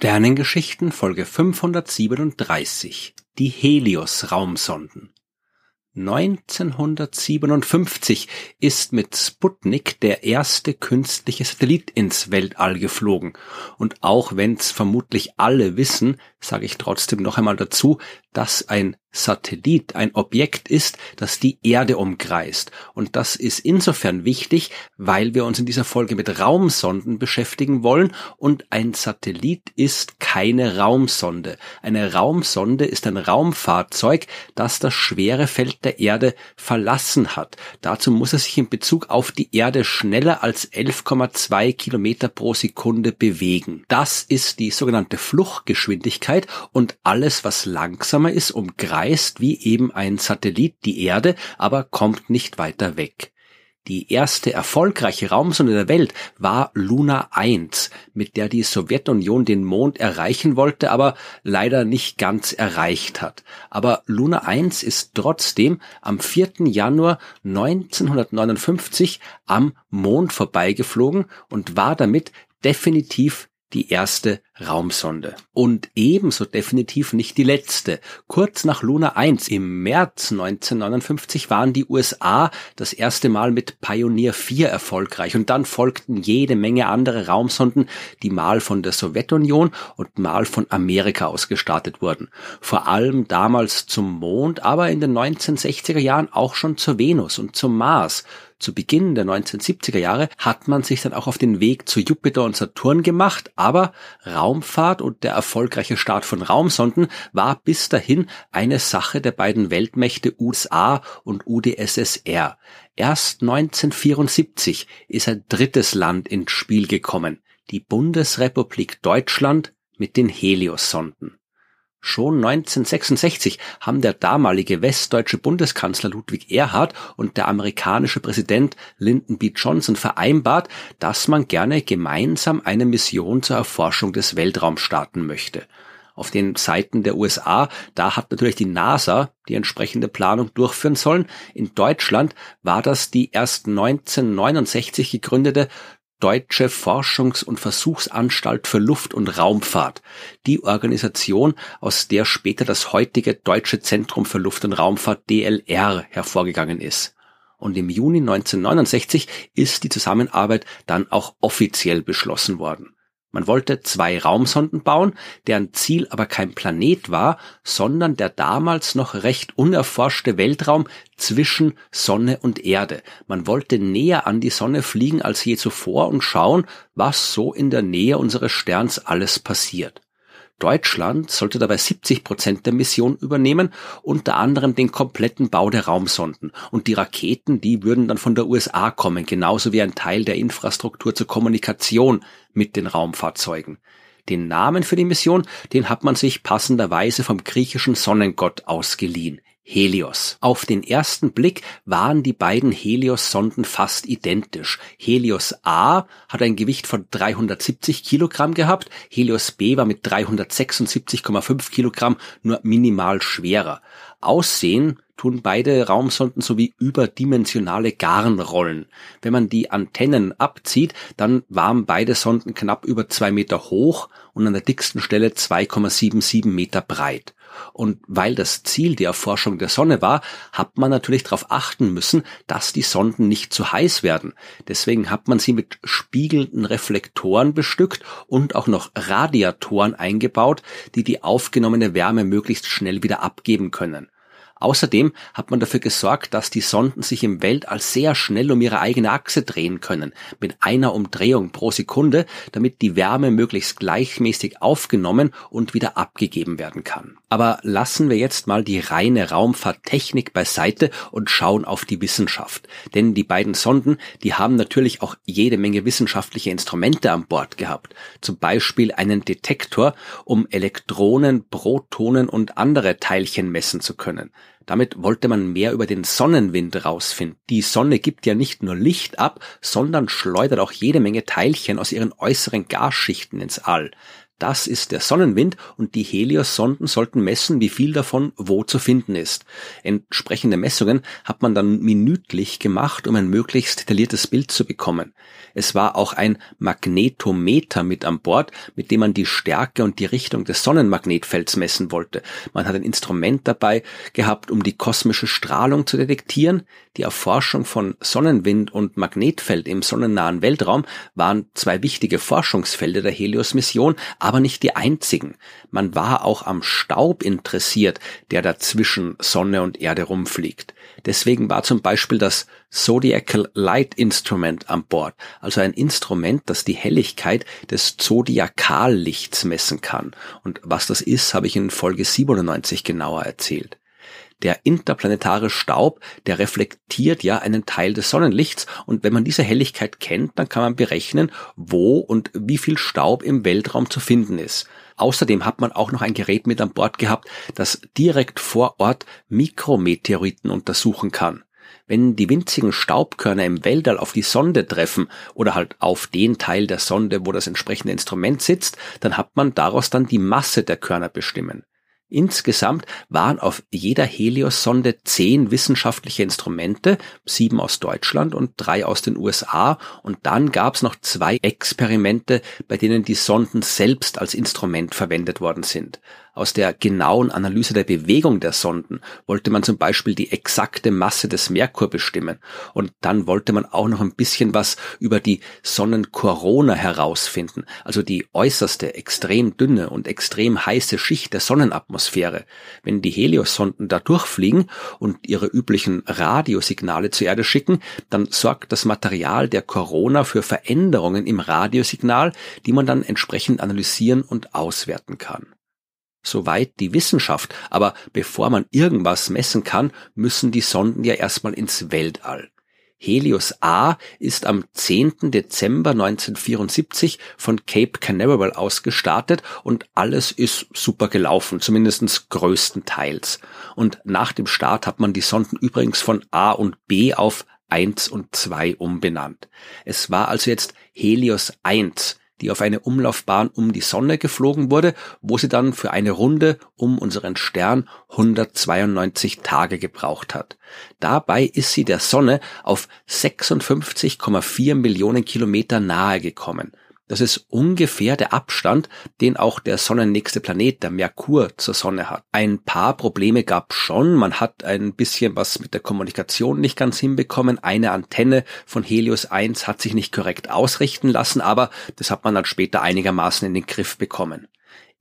Sternengeschichten Folge 537 Die Helios-Raumsonden 1957 ist mit Sputnik der erste künstliche Satellit ins Weltall geflogen. Und auch wenn's vermutlich alle wissen, sage ich trotzdem noch einmal dazu, dass ein Satellit ein Objekt ist, das die Erde umkreist. Und das ist insofern wichtig, weil wir uns in dieser Folge mit Raumsonden beschäftigen wollen und ein Satellit ist keine Raumsonde. Eine Raumsonde ist ein Raumfahrzeug, das das schwere Feld der Erde verlassen hat. Dazu muss es sich in Bezug auf die Erde schneller als 11,2 Kilometer pro Sekunde bewegen. Das ist die sogenannte Fluchtgeschwindigkeit und alles, was langsamer ist, umkreist wie eben ein Satellit die Erde, aber kommt nicht weiter weg. Die erste erfolgreiche Raumsonde der Welt war Luna 1, mit der die Sowjetunion den Mond erreichen wollte, aber leider nicht ganz erreicht hat. Aber Luna 1 ist trotzdem am 4. Januar 1959 am Mond vorbeigeflogen und war damit definitiv die erste Raumsonde. Und ebenso definitiv nicht die letzte. Kurz nach Luna 1 im März 1959 waren die USA das erste Mal mit Pioneer 4 erfolgreich und dann folgten jede Menge andere Raumsonden, die mal von der Sowjetunion und mal von Amerika aus gestartet wurden. Vor allem damals zum Mond, aber in den 1960er Jahren auch schon zur Venus und zum Mars. Zu Beginn der 1970er Jahre hat man sich dann auch auf den Weg zu Jupiter und Saturn gemacht, aber Raumfahrt und der erfolgreiche Start von Raumsonden war bis dahin eine Sache der beiden Weltmächte USA und UdSSR. Erst 1974 ist ein drittes Land ins Spiel gekommen, die Bundesrepublik Deutschland mit den Helios-Sonden. Schon 1966 haben der damalige westdeutsche Bundeskanzler Ludwig Erhard und der amerikanische Präsident Lyndon B. Johnson vereinbart, dass man gerne gemeinsam eine Mission zur Erforschung des Weltraums starten möchte. Auf den Seiten der USA, da hat natürlich die NASA die entsprechende Planung durchführen sollen. In Deutschland war das die erst 1969 gegründete Deutsche Forschungs- und Versuchsanstalt für Luft- und Raumfahrt, die Organisation, aus der später das heutige Deutsche Zentrum für Luft- und Raumfahrt DLR hervorgegangen ist. Und im Juni 1969 ist die Zusammenarbeit dann auch offiziell beschlossen worden. Man wollte zwei Raumsonden bauen, deren Ziel aber kein Planet war, sondern der damals noch recht unerforschte Weltraum zwischen Sonne und Erde. Man wollte näher an die Sonne fliegen als je zuvor und schauen, was so in der Nähe unseres Sterns alles passiert. Deutschland sollte dabei 70 Prozent der Mission übernehmen, unter anderem den kompletten Bau der Raumsonden. Und die Raketen, die würden dann von der USA kommen, genauso wie ein Teil der Infrastruktur zur Kommunikation mit den Raumfahrzeugen. Den Namen für die Mission, den hat man sich passenderweise vom griechischen Sonnengott ausgeliehen. Helios. Auf den ersten Blick waren die beiden Helios-Sonden fast identisch. Helios A hat ein Gewicht von 370 Kilogramm gehabt, Helios B war mit 376,5 Kilogramm nur minimal schwerer. Aussehen tun beide Raumsonden sowie überdimensionale Garnrollen. Wenn man die Antennen abzieht, dann waren beide Sonden knapp über zwei Meter hoch und an der dicksten Stelle 2,77 Meter breit. Und weil das Ziel die Erforschung der Sonne war, hat man natürlich darauf achten müssen, dass die Sonden nicht zu heiß werden. Deswegen hat man sie mit spiegelnden Reflektoren bestückt und auch noch Radiatoren eingebaut, die die aufgenommene Wärme möglichst schnell wieder abgeben können. Außerdem hat man dafür gesorgt, dass die Sonden sich im Weltall sehr schnell um ihre eigene Achse drehen können, mit einer Umdrehung pro Sekunde, damit die Wärme möglichst gleichmäßig aufgenommen und wieder abgegeben werden kann. Aber lassen wir jetzt mal die reine Raumfahrttechnik beiseite und schauen auf die Wissenschaft. Denn die beiden Sonden, die haben natürlich auch jede Menge wissenschaftliche Instrumente an Bord gehabt. Zum Beispiel einen Detektor, um Elektronen, Protonen und andere Teilchen messen zu können. Damit wollte man mehr über den Sonnenwind rausfinden. Die Sonne gibt ja nicht nur Licht ab, sondern schleudert auch jede Menge Teilchen aus ihren äußeren Gasschichten ins All. Das ist der Sonnenwind und die Helios-Sonden sollten messen, wie viel davon wo zu finden ist. Entsprechende Messungen hat man dann minütlich gemacht, um ein möglichst detailliertes Bild zu bekommen. Es war auch ein Magnetometer mit an Bord, mit dem man die Stärke und die Richtung des Sonnenmagnetfelds messen wollte. Man hat ein Instrument dabei gehabt, um die kosmische Strahlung zu detektieren. Die Erforschung von Sonnenwind und Magnetfeld im sonnennahen Weltraum waren zwei wichtige Forschungsfelder der Helios-Mission, aber nicht die einzigen. Man war auch am Staub interessiert, der dazwischen Sonne und Erde rumfliegt. Deswegen war zum Beispiel das Zodiacal Light Instrument an Bord, also ein Instrument, das die Helligkeit des Zodiakallichts messen kann. Und was das ist, habe ich in Folge 97 genauer erzählt. Der interplanetare Staub, der reflektiert ja einen Teil des Sonnenlichts und wenn man diese Helligkeit kennt, dann kann man berechnen, wo und wie viel Staub im Weltraum zu finden ist. Außerdem hat man auch noch ein Gerät mit an Bord gehabt, das direkt vor Ort Mikrometeoriten untersuchen kann. Wenn die winzigen Staubkörner im Weltall auf die Sonde treffen oder halt auf den Teil der Sonde, wo das entsprechende Instrument sitzt, dann hat man daraus dann die Masse der Körner bestimmen. Insgesamt waren auf jeder Helios-Sonde zehn wissenschaftliche Instrumente, sieben aus Deutschland und drei aus den USA, und dann gab es noch zwei Experimente, bei denen die Sonden selbst als Instrument verwendet worden sind. Aus der genauen Analyse der Bewegung der Sonden wollte man zum Beispiel die exakte Masse des Merkur bestimmen und dann wollte man auch noch ein bisschen was über die Sonnenkorona herausfinden, also die äußerste, extrem dünne und extrem heiße Schicht der Sonnenatmosphäre. Wenn die Helios-Sonden da durchfliegen und ihre üblichen Radiosignale zur Erde schicken, dann sorgt das Material der Corona für Veränderungen im Radiosignal, die man dann entsprechend analysieren und auswerten kann. Soweit die Wissenschaft, aber bevor man irgendwas messen kann, müssen die Sonden ja erstmal ins Weltall. Helios A ist am 10. Dezember 1974 von Cape Canaveral aus gestartet und alles ist super gelaufen, zumindest größtenteils. Und nach dem Start hat man die Sonden übrigens von A und B auf 1 und 2 umbenannt. Es war also jetzt Helios 1, die auf eine Umlaufbahn um die Sonne geflogen wurde, wo sie dann für eine Runde um unseren Stern 192 Tage gebraucht hat. Dabei ist sie der Sonne auf 56,4 Millionen Kilometer nahe gekommen. Das ist ungefähr der Abstand, den auch der sonnennächste Planet, der Merkur, zur Sonne hat. Ein paar Probleme gab schon. Man hat ein bisschen was mit der Kommunikation nicht ganz hinbekommen. Eine Antenne von Helios 1 hat sich nicht korrekt ausrichten lassen, aber das hat man dann später einigermaßen in den Griff bekommen.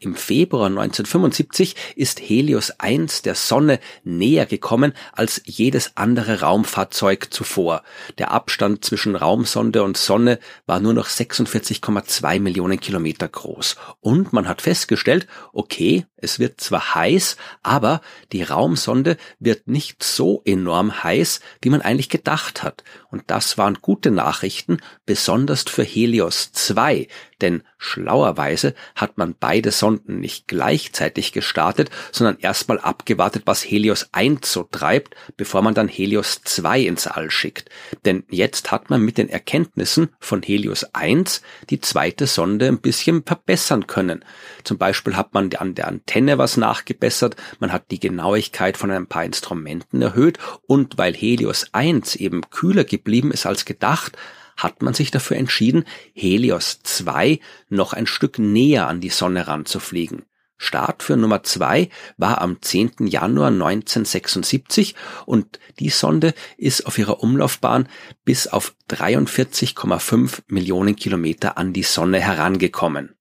Im Februar 1975 ist Helios 1 der Sonne näher gekommen als jedes andere Raumfahrzeug zuvor. Der Abstand zwischen Raumsonde und Sonne war nur noch 46,2 Millionen Kilometer groß. Und man hat festgestellt, okay, es wird zwar heiß, aber die Raumsonde wird nicht so enorm heiß, wie man eigentlich gedacht hat. Und das waren gute Nachrichten, besonders für Helios 2, denn schlauerweise hat man beide Sonden nicht gleichzeitig gestartet, sondern erstmal abgewartet, was Helios 1 so treibt, bevor man dann Helios 2 ins All schickt. Denn jetzt hat man mit den Erkenntnissen von Helios 1 die zweite Sonde ein bisschen verbessern können. Zum Beispiel hat man an der Antenne was nachgebessert, man hat die Genauigkeit von ein paar Instrumenten erhöht und weil Helios 1 eben kühler geblieben ist als gedacht, hat man sich dafür entschieden, Helios 2 noch ein Stück näher an die Sonne ranzufliegen. Start für Nummer 2 war am 10. Januar 1976 und die Sonde ist auf ihrer Umlaufbahn bis auf 43,5 Millionen Kilometer an die Sonne herangekommen.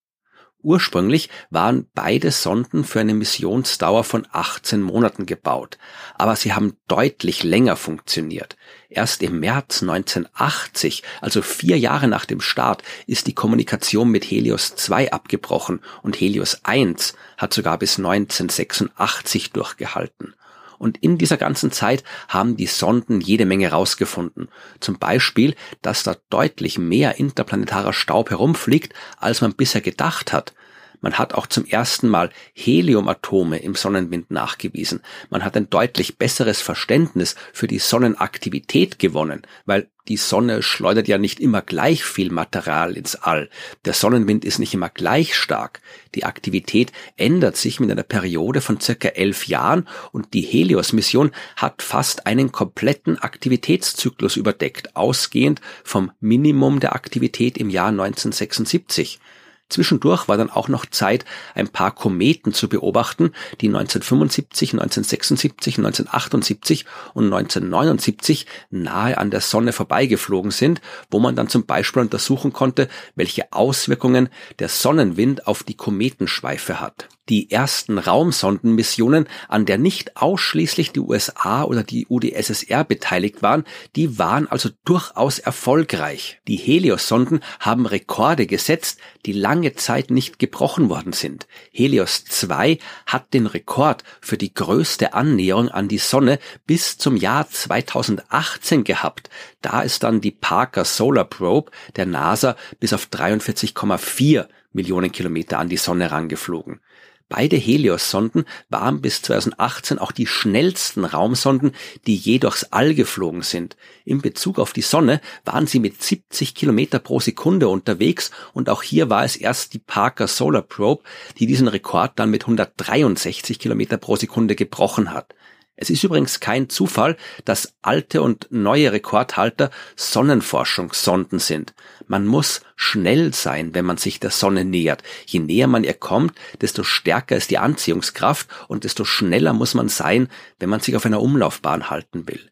Ursprünglich waren beide Sonden für eine Missionsdauer von 18 Monaten gebaut, aber sie haben deutlich länger funktioniert. Erst im März 1980, also vier Jahre nach dem Start, ist die Kommunikation mit Helios 2 abgebrochen und Helios 1 hat sogar bis 1986 durchgehalten. Und in dieser ganzen Zeit haben die Sonden jede Menge rausgefunden. Zum Beispiel, dass da deutlich mehr interplanetarer Staub herumfliegt, als man bisher gedacht hat. Man hat auch zum ersten Mal Heliumatome im Sonnenwind nachgewiesen. Man hat ein deutlich besseres Verständnis für die Sonnenaktivität gewonnen, weil die Sonne schleudert ja nicht immer gleich viel Material ins All. Der Sonnenwind ist nicht immer gleich stark. Die Aktivität ändert sich mit einer Periode von circa elf Jahren und die Helios-Mission hat fast einen kompletten Aktivitätszyklus überdeckt, ausgehend vom Minimum der Aktivität im Jahr 1976. Zwischendurch war dann auch noch Zeit, ein paar Kometen zu beobachten, die 1975, 1976, 1978 und 1979 nahe an der Sonne vorbeigeflogen sind, wo man dann zum Beispiel untersuchen konnte, welche Auswirkungen der Sonnenwind auf die Kometenschweife hat die ersten Raumsondenmissionen, an der nicht ausschließlich die USA oder die UdSSR beteiligt waren, die waren also durchaus erfolgreich. Die Helios-Sonden haben Rekorde gesetzt, die lange Zeit nicht gebrochen worden sind. Helios 2 hat den Rekord für die größte Annäherung an die Sonne bis zum Jahr 2018 gehabt. Da ist dann die Parker Solar Probe der NASA bis auf 43,4 Millionen Kilometer an die Sonne rangeflogen. Beide Helios-Sonden waren bis 2018 auch die schnellsten Raumsonden, die je durchs All geflogen sind. In Bezug auf die Sonne waren sie mit 70 Kilometer pro Sekunde unterwegs und auch hier war es erst die Parker Solar Probe, die diesen Rekord dann mit 163 Kilometer pro Sekunde gebrochen hat. Es ist übrigens kein Zufall, dass alte und neue Rekordhalter Sonnenforschungssonden sind. Man muss schnell sein, wenn man sich der Sonne nähert. Je näher man ihr kommt, desto stärker ist die Anziehungskraft und desto schneller muss man sein, wenn man sich auf einer Umlaufbahn halten will.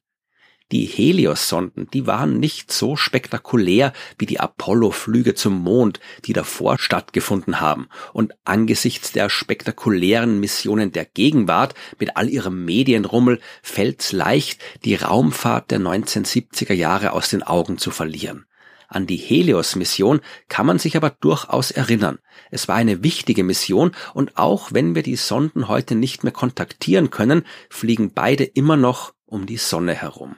Die Helios-Sonden, die waren nicht so spektakulär wie die Apollo-Flüge zum Mond, die davor stattgefunden haben. Und angesichts der spektakulären Missionen der Gegenwart mit all ihrem Medienrummel fällt's leicht, die Raumfahrt der 1970er Jahre aus den Augen zu verlieren. An die Helios-Mission kann man sich aber durchaus erinnern. Es war eine wichtige Mission und auch wenn wir die Sonden heute nicht mehr kontaktieren können, fliegen beide immer noch um die Sonne herum.